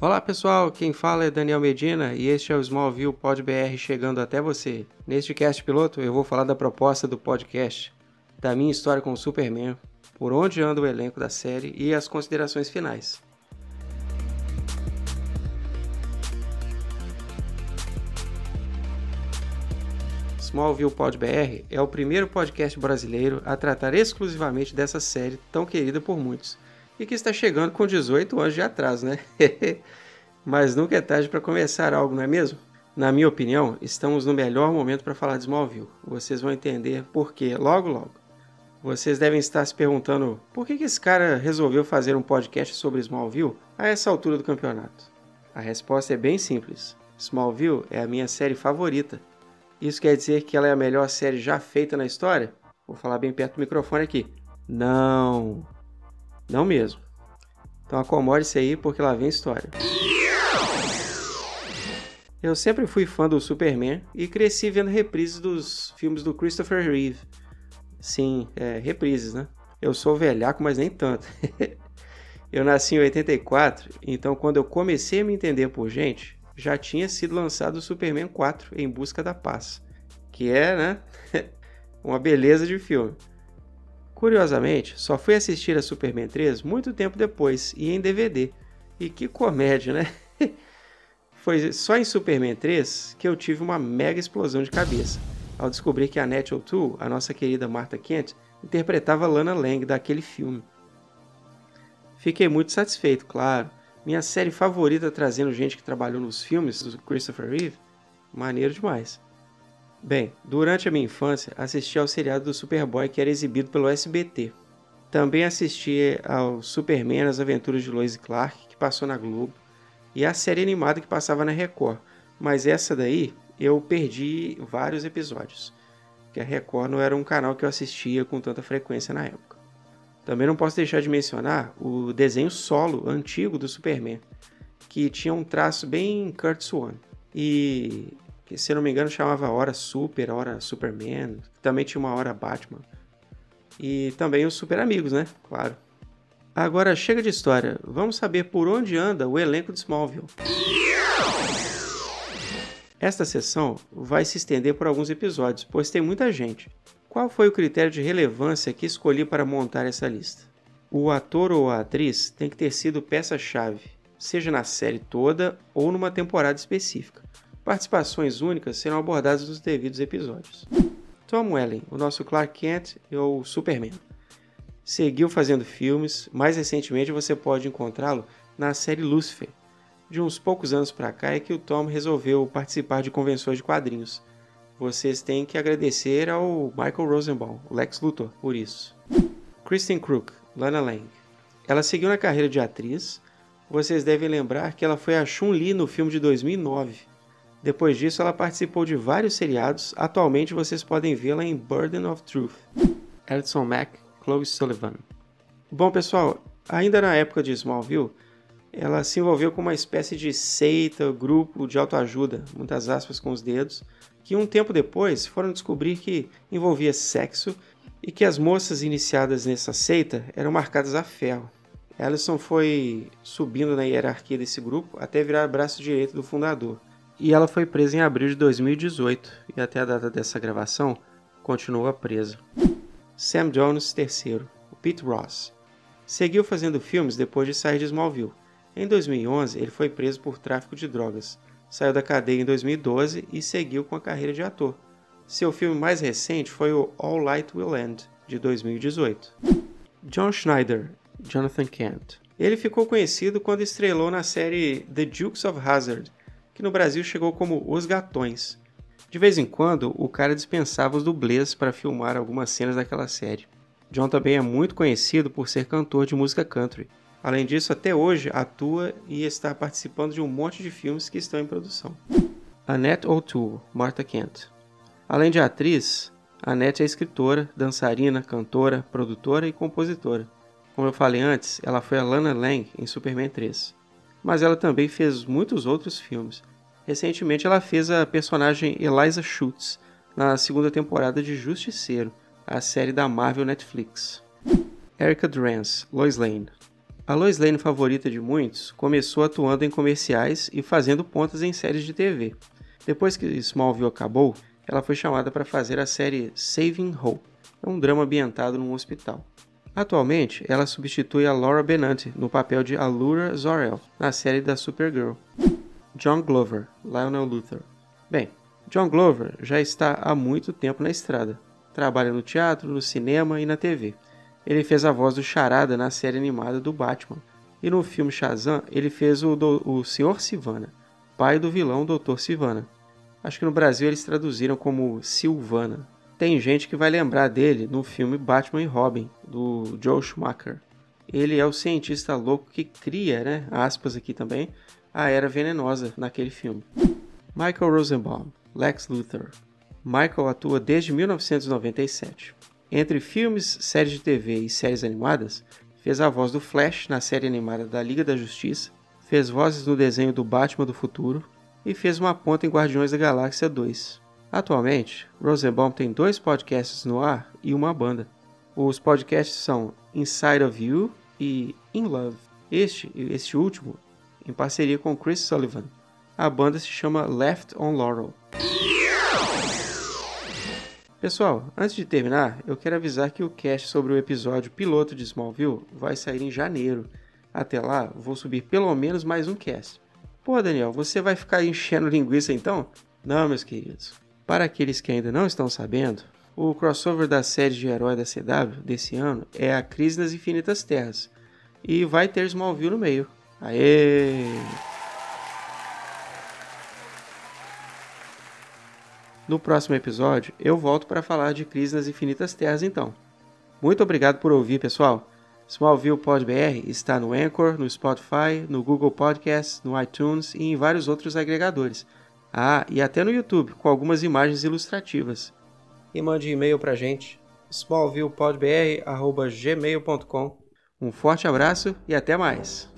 Olá pessoal, quem fala é Daniel Medina e este é o Smallville Pod BR chegando até você. Neste cast piloto eu vou falar da proposta do podcast, da minha história com o Superman, por onde anda o elenco da série e as considerações finais. Smallville Pod BR é o primeiro podcast brasileiro a tratar exclusivamente dessa série tão querida por muitos e que está chegando com 18 anos de atraso, né? Mas nunca é tarde para começar algo, não é mesmo? Na minha opinião, estamos no melhor momento para falar de Smallville. Vocês vão entender por quê logo logo. Vocês devem estar se perguntando por que, que esse cara resolveu fazer um podcast sobre Smallville a essa altura do campeonato. A resposta é bem simples. Smallville é a minha série favorita isso quer dizer que ela é a melhor série já feita na história? Vou falar bem perto do microfone aqui. Não. Não mesmo. Então acomode-se aí porque lá vem história. Eu sempre fui fã do Superman e cresci vendo reprises dos filmes do Christopher Reeve. Sim, é, reprises, né? Eu sou velhaco, mas nem tanto. eu nasci em 84, então quando eu comecei a me entender por gente, já tinha sido lançado o Superman 4 Em Busca da Paz, que é, né, uma beleza de filme. Curiosamente, só fui assistir a Superman 3 muito tempo depois e em DVD. E que comédia, né? Foi só em Superman 3 que eu tive uma mega explosão de cabeça, ao descobrir que a Annette O'Toole, a nossa querida Martha Kent, interpretava Lana Lang daquele filme. Fiquei muito satisfeito, claro, minha série favorita trazendo gente que trabalhou nos filmes do Christopher Reeve. Maneiro demais. Bem, durante a minha infância assisti ao seriado do Superboy que era exibido pelo SBT. Também assisti ao Superman As Aventuras de Lois Clark, que passou na Globo, e a série animada que passava na Record. Mas essa daí eu perdi vários episódios, que a Record não era um canal que eu assistia com tanta frequência na época. Também não posso deixar de mencionar o desenho solo antigo do Superman, que tinha um traço bem Kurt Swan. E que, se não me engano, chamava Hora Super, Hora Superman. Também tinha uma Hora Batman. E também os Super Amigos, né? Claro. Agora chega de história, vamos saber por onde anda o elenco de Smallville. Esta sessão vai se estender por alguns episódios, pois tem muita gente. Qual foi o critério de relevância que escolhi para montar essa lista? O ator ou a atriz tem que ter sido peça-chave, seja na série toda ou numa temporada específica. Participações únicas serão abordadas nos devidos episódios. Tom Welling, o nosso Clark Kent e o Superman. Seguiu fazendo filmes, mais recentemente você pode encontrá-lo na série Lucifer. De uns poucos anos para cá é que o Tom resolveu participar de convenções de quadrinhos vocês têm que agradecer ao Michael Rosenbaum, Lex Luthor, por isso. Kristen Crook, Lana Lang. Ela seguiu na carreira de atriz. Vocês devem lembrar que ela foi a Chun-Li no filme de 2009. Depois disso, ela participou de vários seriados. Atualmente, vocês podem vê-la em Burden of Truth. Edson Mack, Chloe Sullivan. Bom, pessoal, ainda na época de Smallville, ela se envolveu com uma espécie de seita, grupo de autoajuda, muitas aspas com os dedos, que um tempo depois foram descobrir que envolvia sexo e que as moças iniciadas nessa seita eram marcadas a ferro. Allison foi subindo na hierarquia desse grupo até virar braço direito do fundador. E ela foi presa em abril de 2018 e até a data dessa gravação continua presa. Sam Jones III, o Pete Ross, seguiu fazendo filmes depois de sair de Smallville. Em 2011, ele foi preso por tráfico de drogas saiu da cadeia em 2012 e seguiu com a carreira de ator. Seu filme mais recente foi o All Light Will End, de 2018. John Schneider, Jonathan Kent. Ele ficou conhecido quando estrelou na série The Dukes of Hazzard, que no Brasil chegou como Os Gatões. De vez em quando, o cara dispensava os dublês para filmar algumas cenas daquela série. John também é muito conhecido por ser cantor de música country. Além disso, até hoje atua e está participando de um monte de filmes que estão em produção. Annette O'Toole, Martha Kent. Além de atriz, Annette é escritora, dançarina, cantora, produtora e compositora. Como eu falei antes, ela foi a Lana Lang em Superman 3. Mas ela também fez muitos outros filmes. Recentemente ela fez a personagem Eliza Schutz na segunda temporada de Justiceiro, a série da Marvel Netflix. Erica Drance, Lois Lane. A Lois Lane, favorita de muitos, começou atuando em comerciais e fazendo pontas em séries de TV. Depois que Smallville acabou, ela foi chamada para fazer a série Saving Hope, um drama ambientado num hospital. Atualmente, ela substitui a Laura Benanti no papel de Allura Zor-El na série da Supergirl. John Glover, Lionel Luthor. Bem, John Glover já está há muito tempo na estrada. Trabalha no teatro, no cinema e na TV. Ele fez a voz do Charada na série animada do Batman. E no filme Shazam, ele fez o, do, o Sr. Sivana, pai do vilão Dr. Sivana. Acho que no Brasil eles traduziram como Silvana. Tem gente que vai lembrar dele no filme Batman e Robin, do Joe Schumacher. Ele é o cientista louco que cria, né, aspas aqui também, a Era Venenosa naquele filme. Michael Rosenbaum, Lex Luthor. Michael atua desde 1997. Entre filmes, séries de TV e séries animadas, fez a voz do Flash na série animada da Liga da Justiça, fez vozes no desenho do Batman do Futuro e fez uma ponta em Guardiões da Galáxia 2. Atualmente, Rosenbaum tem dois podcasts no ar e uma banda. Os podcasts são Inside of You e In Love. Este, este último, em parceria com Chris Sullivan. A banda se chama Left on Laurel. Pessoal, antes de terminar, eu quero avisar que o cast sobre o episódio piloto de Smallville vai sair em janeiro. Até lá, vou subir pelo menos mais um cast. Pô, Daniel, você vai ficar enchendo linguiça então? Não, meus queridos. Para aqueles que ainda não estão sabendo, o crossover da série de herói da CW desse ano é a Crise nas Infinitas Terras. E vai ter Smallville no meio. Aê! No próximo episódio, eu volto para falar de Crise nas Infinitas Terras então. Muito obrigado por ouvir, pessoal. Smallville Pod BR está no Anchor, no Spotify, no Google Podcasts, no iTunes e em vários outros agregadores. Ah, e até no YouTube, com algumas imagens ilustrativas. E mande e-mail pra gente, smallvillepodbr.gmail.com. Um forte abraço e até mais!